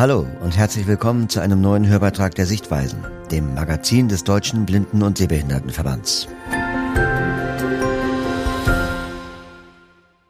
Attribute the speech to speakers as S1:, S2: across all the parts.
S1: Hallo und herzlich willkommen zu einem neuen Hörbeitrag der Sichtweisen, dem Magazin des Deutschen Blinden- und Sehbehindertenverbands.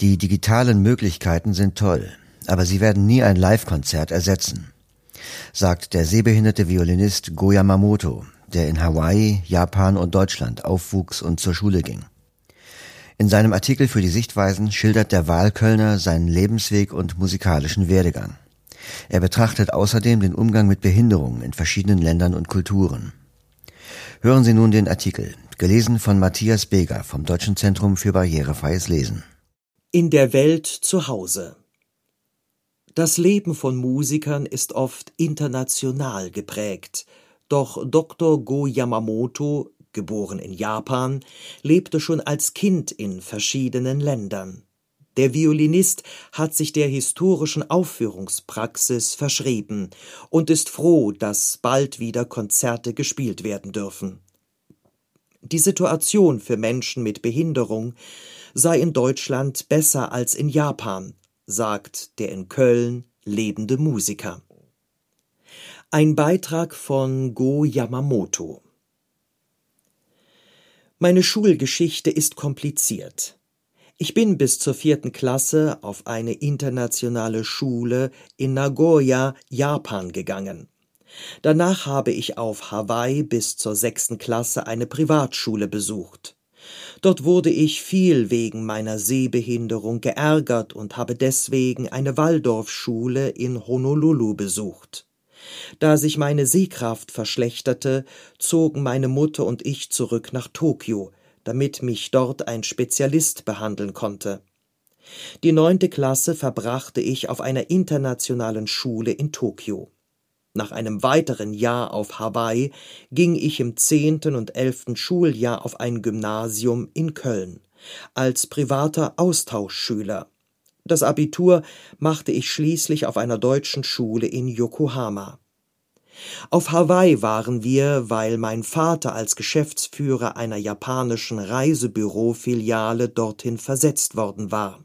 S1: Die digitalen Möglichkeiten sind toll, aber sie werden nie ein Live-Konzert ersetzen, sagt der sehbehinderte Violinist Go Yamamoto, der in Hawaii, Japan und Deutschland aufwuchs und zur Schule ging. In seinem Artikel für die Sichtweisen schildert der Wahlkölner seinen Lebensweg und musikalischen Werdegang. Er betrachtet außerdem den Umgang mit Behinderungen in verschiedenen Ländern und Kulturen. Hören Sie nun den Artikel, gelesen von Matthias Beger vom Deutschen Zentrum für barrierefreies Lesen.
S2: In der Welt zu Hause. Das Leben von Musikern ist oft international geprägt, doch Dr. Go Yamamoto, geboren in Japan, lebte schon als Kind in verschiedenen Ländern. Der Violinist hat sich der historischen Aufführungspraxis verschrieben und ist froh, dass bald wieder Konzerte gespielt werden dürfen. Die Situation für Menschen mit Behinderung sei in Deutschland besser als in Japan, sagt der in Köln lebende Musiker. Ein Beitrag von Go Yamamoto Meine Schulgeschichte ist kompliziert. Ich bin bis zur vierten Klasse auf eine internationale Schule in Nagoya, Japan gegangen. Danach habe ich auf Hawaii bis zur sechsten Klasse eine Privatschule besucht. Dort wurde ich viel wegen meiner Sehbehinderung geärgert und habe deswegen eine Waldorfschule in Honolulu besucht. Da sich meine Sehkraft verschlechterte, zogen meine Mutter und ich zurück nach Tokio, damit mich dort ein Spezialist behandeln konnte. Die neunte Klasse verbrachte ich auf einer internationalen Schule in Tokio. Nach einem weiteren Jahr auf Hawaii ging ich im zehnten und elften Schuljahr auf ein Gymnasium in Köln als privater Austauschschüler. Das Abitur machte ich schließlich auf einer deutschen Schule in Yokohama. Auf Hawaii waren wir, weil mein Vater als Geschäftsführer einer japanischen Reisebürofiliale dorthin versetzt worden war.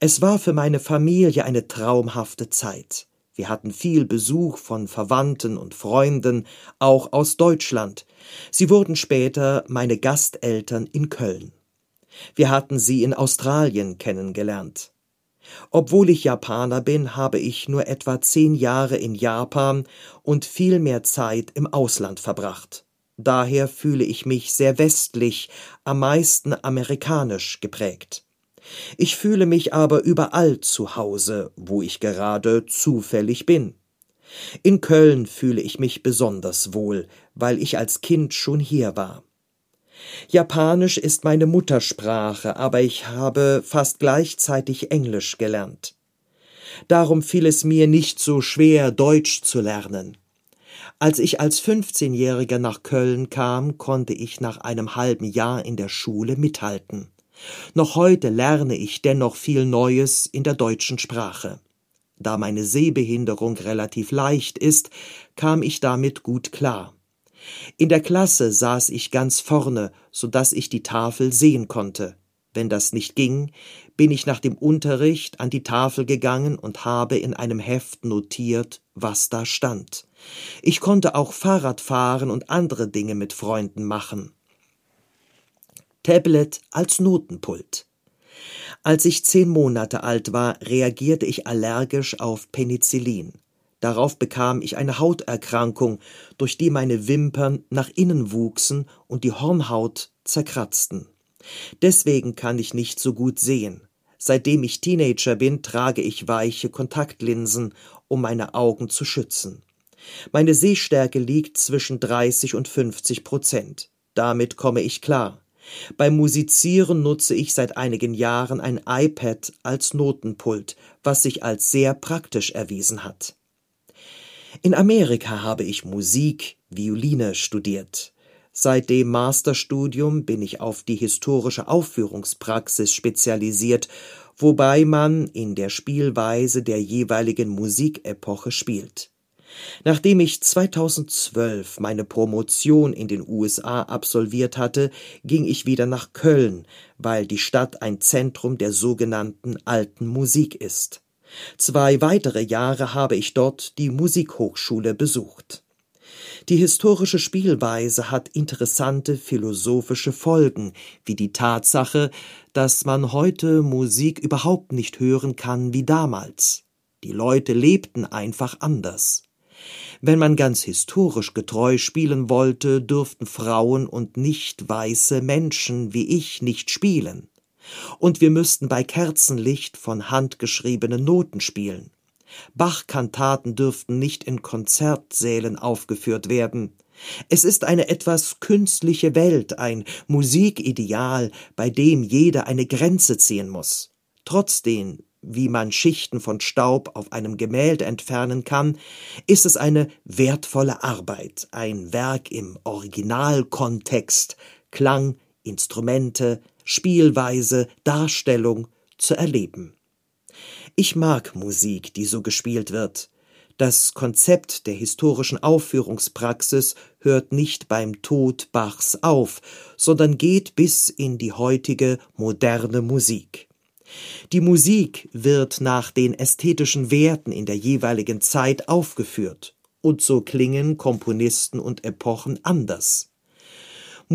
S2: Es war für meine Familie eine traumhafte Zeit. Wir hatten viel Besuch von Verwandten und Freunden, auch aus Deutschland. Sie wurden später meine Gasteltern in Köln. Wir hatten sie in Australien kennengelernt. Obwohl ich Japaner bin, habe ich nur etwa zehn Jahre in Japan und viel mehr Zeit im Ausland verbracht. Daher fühle ich mich sehr westlich, am meisten amerikanisch geprägt. Ich fühle mich aber überall zu Hause, wo ich gerade zufällig bin. In Köln fühle ich mich besonders wohl, weil ich als Kind schon hier war. Japanisch ist meine Muttersprache, aber ich habe fast gleichzeitig Englisch gelernt. Darum fiel es mir nicht so schwer, Deutsch zu lernen. Als ich als 15-Jähriger nach Köln kam, konnte ich nach einem halben Jahr in der Schule mithalten. Noch heute lerne ich dennoch viel Neues in der deutschen Sprache. Da meine Sehbehinderung relativ leicht ist, kam ich damit gut klar. In der Klasse saß ich ganz vorne, so dass ich die Tafel sehen konnte. Wenn das nicht ging, bin ich nach dem Unterricht an die Tafel gegangen und habe in einem Heft notiert, was da stand. Ich konnte auch Fahrrad fahren und andere Dinge mit Freunden machen. Tablet als Notenpult. Als ich zehn Monate alt war, reagierte ich allergisch auf Penicillin. Darauf bekam ich eine Hauterkrankung, durch die meine Wimpern nach innen wuchsen und die Hornhaut zerkratzten. Deswegen kann ich nicht so gut sehen. Seitdem ich Teenager bin, trage ich weiche Kontaktlinsen, um meine Augen zu schützen. Meine Sehstärke liegt zwischen 30 und 50 Prozent. Damit komme ich klar. Beim Musizieren nutze ich seit einigen Jahren ein iPad als Notenpult, was sich als sehr praktisch erwiesen hat. In Amerika habe ich Musik, Violine studiert. Seit dem Masterstudium bin ich auf die historische Aufführungspraxis spezialisiert, wobei man in der Spielweise der jeweiligen Musikepoche spielt. Nachdem ich 2012 meine Promotion in den USA absolviert hatte, ging ich wieder nach Köln, weil die Stadt ein Zentrum der sogenannten alten Musik ist. Zwei weitere Jahre habe ich dort die Musikhochschule besucht. Die historische Spielweise hat interessante philosophische Folgen, wie die Tatsache, dass man heute Musik überhaupt nicht hören kann wie damals. Die Leute lebten einfach anders. Wenn man ganz historisch getreu spielen wollte, dürften Frauen und nicht weiße Menschen wie ich nicht spielen. Und wir müssten bei Kerzenlicht von handgeschriebenen Noten spielen. Bach-Kantaten dürften nicht in Konzertsälen aufgeführt werden. Es ist eine etwas künstliche Welt, ein Musikideal, bei dem jeder eine Grenze ziehen muss. Trotzdem, wie man Schichten von Staub auf einem Gemälde entfernen kann, ist es eine wertvolle Arbeit, ein Werk im Originalkontext, Klang, Instrumente, Spielweise, Darstellung zu erleben. Ich mag Musik, die so gespielt wird. Das Konzept der historischen Aufführungspraxis hört nicht beim Tod Bachs auf, sondern geht bis in die heutige moderne Musik. Die Musik wird nach den ästhetischen Werten in der jeweiligen Zeit aufgeführt, und so klingen Komponisten und Epochen anders.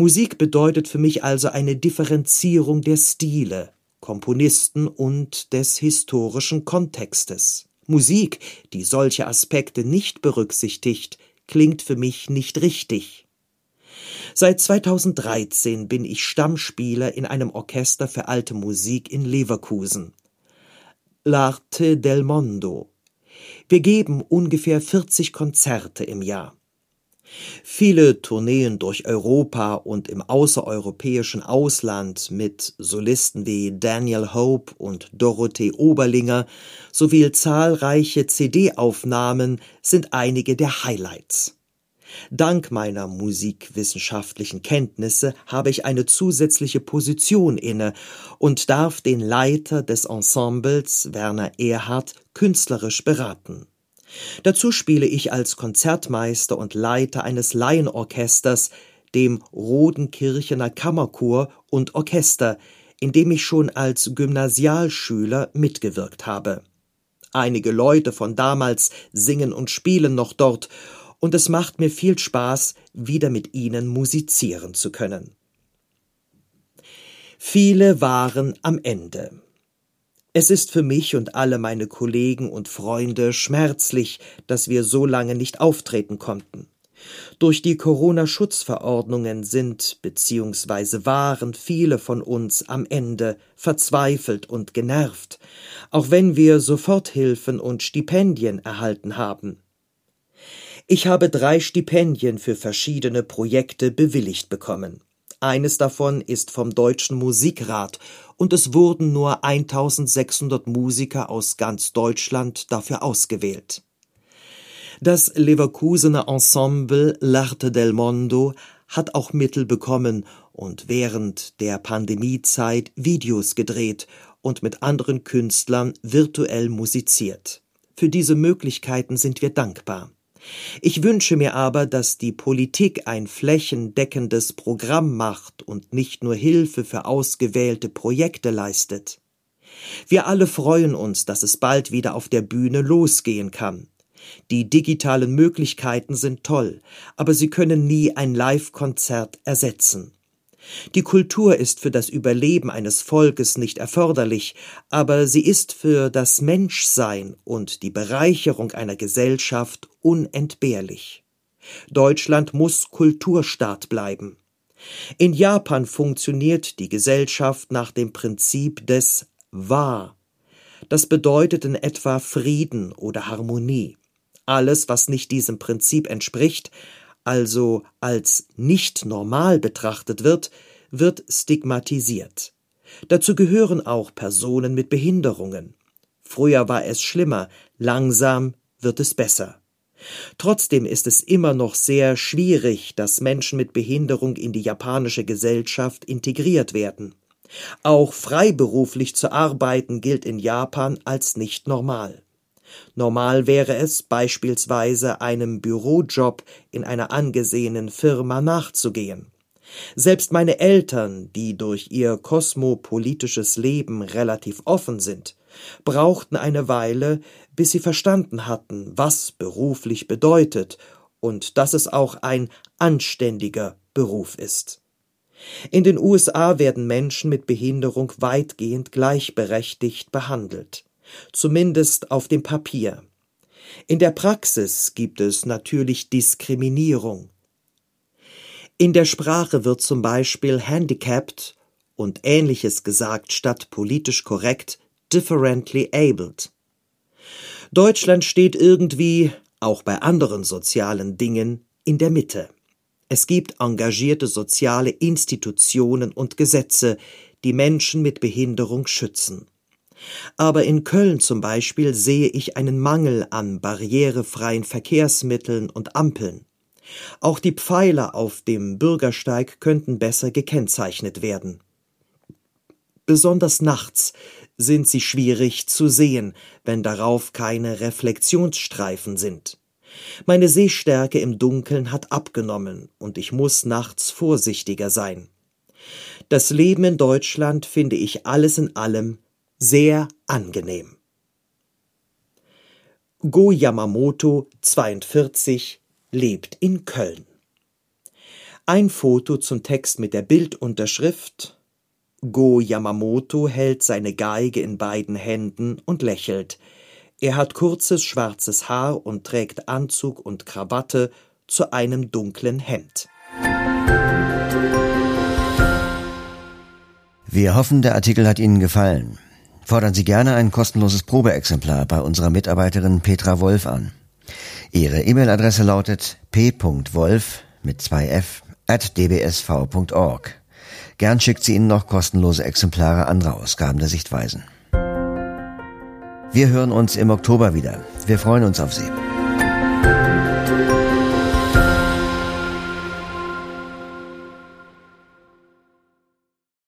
S2: Musik bedeutet für mich also eine Differenzierung der Stile, Komponisten und des historischen Kontextes. Musik, die solche Aspekte nicht berücksichtigt, klingt für mich nicht richtig. Seit 2013 bin ich Stammspieler in einem Orchester für alte Musik in Leverkusen. L'Arte del Mondo. Wir geben ungefähr 40 Konzerte im Jahr. Viele Tourneen durch Europa und im außereuropäischen Ausland mit Solisten wie Daniel Hope und Dorothee Oberlinger sowie zahlreiche CD-Aufnahmen sind einige der Highlights. Dank meiner musikwissenschaftlichen Kenntnisse habe ich eine zusätzliche Position inne und darf den Leiter des Ensembles Werner Erhard künstlerisch beraten. Dazu spiele ich als Konzertmeister und Leiter eines Laienorchesters, dem Rodenkirchener Kammerchor und Orchester, in dem ich schon als Gymnasialschüler mitgewirkt habe. Einige Leute von damals singen und spielen noch dort, und es macht mir viel Spaß, wieder mit ihnen musizieren zu können. Viele waren am Ende. Es ist für mich und alle meine Kollegen und Freunde schmerzlich, dass wir so lange nicht auftreten konnten. Durch die Corona-Schutzverordnungen sind bzw. waren viele von uns am Ende verzweifelt und genervt, auch wenn wir Soforthilfen und Stipendien erhalten haben. Ich habe drei Stipendien für verschiedene Projekte bewilligt bekommen. Eines davon ist vom Deutschen Musikrat und es wurden nur 1600 Musiker aus ganz Deutschland dafür ausgewählt. Das Leverkusener Ensemble L'Arte del Mondo hat auch Mittel bekommen und während der Pandemiezeit Videos gedreht und mit anderen Künstlern virtuell musiziert. Für diese Möglichkeiten sind wir dankbar. Ich wünsche mir aber, dass die Politik ein flächendeckendes Programm macht und nicht nur Hilfe für ausgewählte Projekte leistet. Wir alle freuen uns, dass es bald wieder auf der Bühne losgehen kann. Die digitalen Möglichkeiten sind toll, aber sie können nie ein Live-Konzert ersetzen. Die Kultur ist für das Überleben eines Volkes nicht erforderlich, aber sie ist für das Menschsein und die Bereicherung einer Gesellschaft unentbehrlich. Deutschland muss Kulturstaat bleiben. In Japan funktioniert die Gesellschaft nach dem Prinzip des Wa. Das bedeutet in etwa Frieden oder Harmonie. Alles, was nicht diesem Prinzip entspricht, also als nicht normal betrachtet wird, wird stigmatisiert. Dazu gehören auch Personen mit Behinderungen. Früher war es schlimmer, langsam wird es besser. Trotzdem ist es immer noch sehr schwierig, dass Menschen mit Behinderung in die japanische Gesellschaft integriert werden. Auch freiberuflich zu arbeiten gilt in Japan als nicht normal. Normal wäre es beispielsweise einem Bürojob in einer angesehenen Firma nachzugehen. Selbst meine Eltern, die durch ihr kosmopolitisches Leben relativ offen sind, brauchten eine Weile, bis sie verstanden hatten, was beruflich bedeutet und dass es auch ein anständiger Beruf ist. In den USA werden Menschen mit Behinderung weitgehend gleichberechtigt behandelt, zumindest auf dem Papier. In der Praxis gibt es natürlich Diskriminierung. In der Sprache wird zum Beispiel handicapped und ähnliches gesagt statt politisch korrekt differently abled. Deutschland steht irgendwie, auch bei anderen sozialen Dingen, in der Mitte. Es gibt engagierte soziale Institutionen und Gesetze, die Menschen mit Behinderung schützen. Aber in Köln zum Beispiel sehe ich einen Mangel an barrierefreien Verkehrsmitteln und Ampeln. Auch die Pfeiler auf dem Bürgersteig könnten besser gekennzeichnet werden. Besonders nachts sind sie schwierig zu sehen, wenn darauf keine Reflexionsstreifen sind. Meine Sehstärke im Dunkeln hat abgenommen und ich muss nachts vorsichtiger sein. Das Leben in Deutschland finde ich alles in allem sehr angenehm. Go Yamamoto, 42, lebt in Köln. Ein Foto zum Text mit der Bildunterschrift Go Yamamoto hält seine Geige in beiden Händen und lächelt. Er hat kurzes schwarzes Haar und trägt Anzug und Krawatte zu einem dunklen Hemd.
S1: Wir hoffen, der Artikel hat Ihnen gefallen. Fordern Sie gerne ein kostenloses Probeexemplar bei unserer Mitarbeiterin Petra Wolf an. Ihre E-Mail-Adresse lautet p.wolf mit zwei f at dbsv.org. Gern schickt sie Ihnen noch kostenlose Exemplare anderer Ausgaben der Sichtweisen. Wir hören uns im Oktober wieder. Wir freuen uns auf Sie.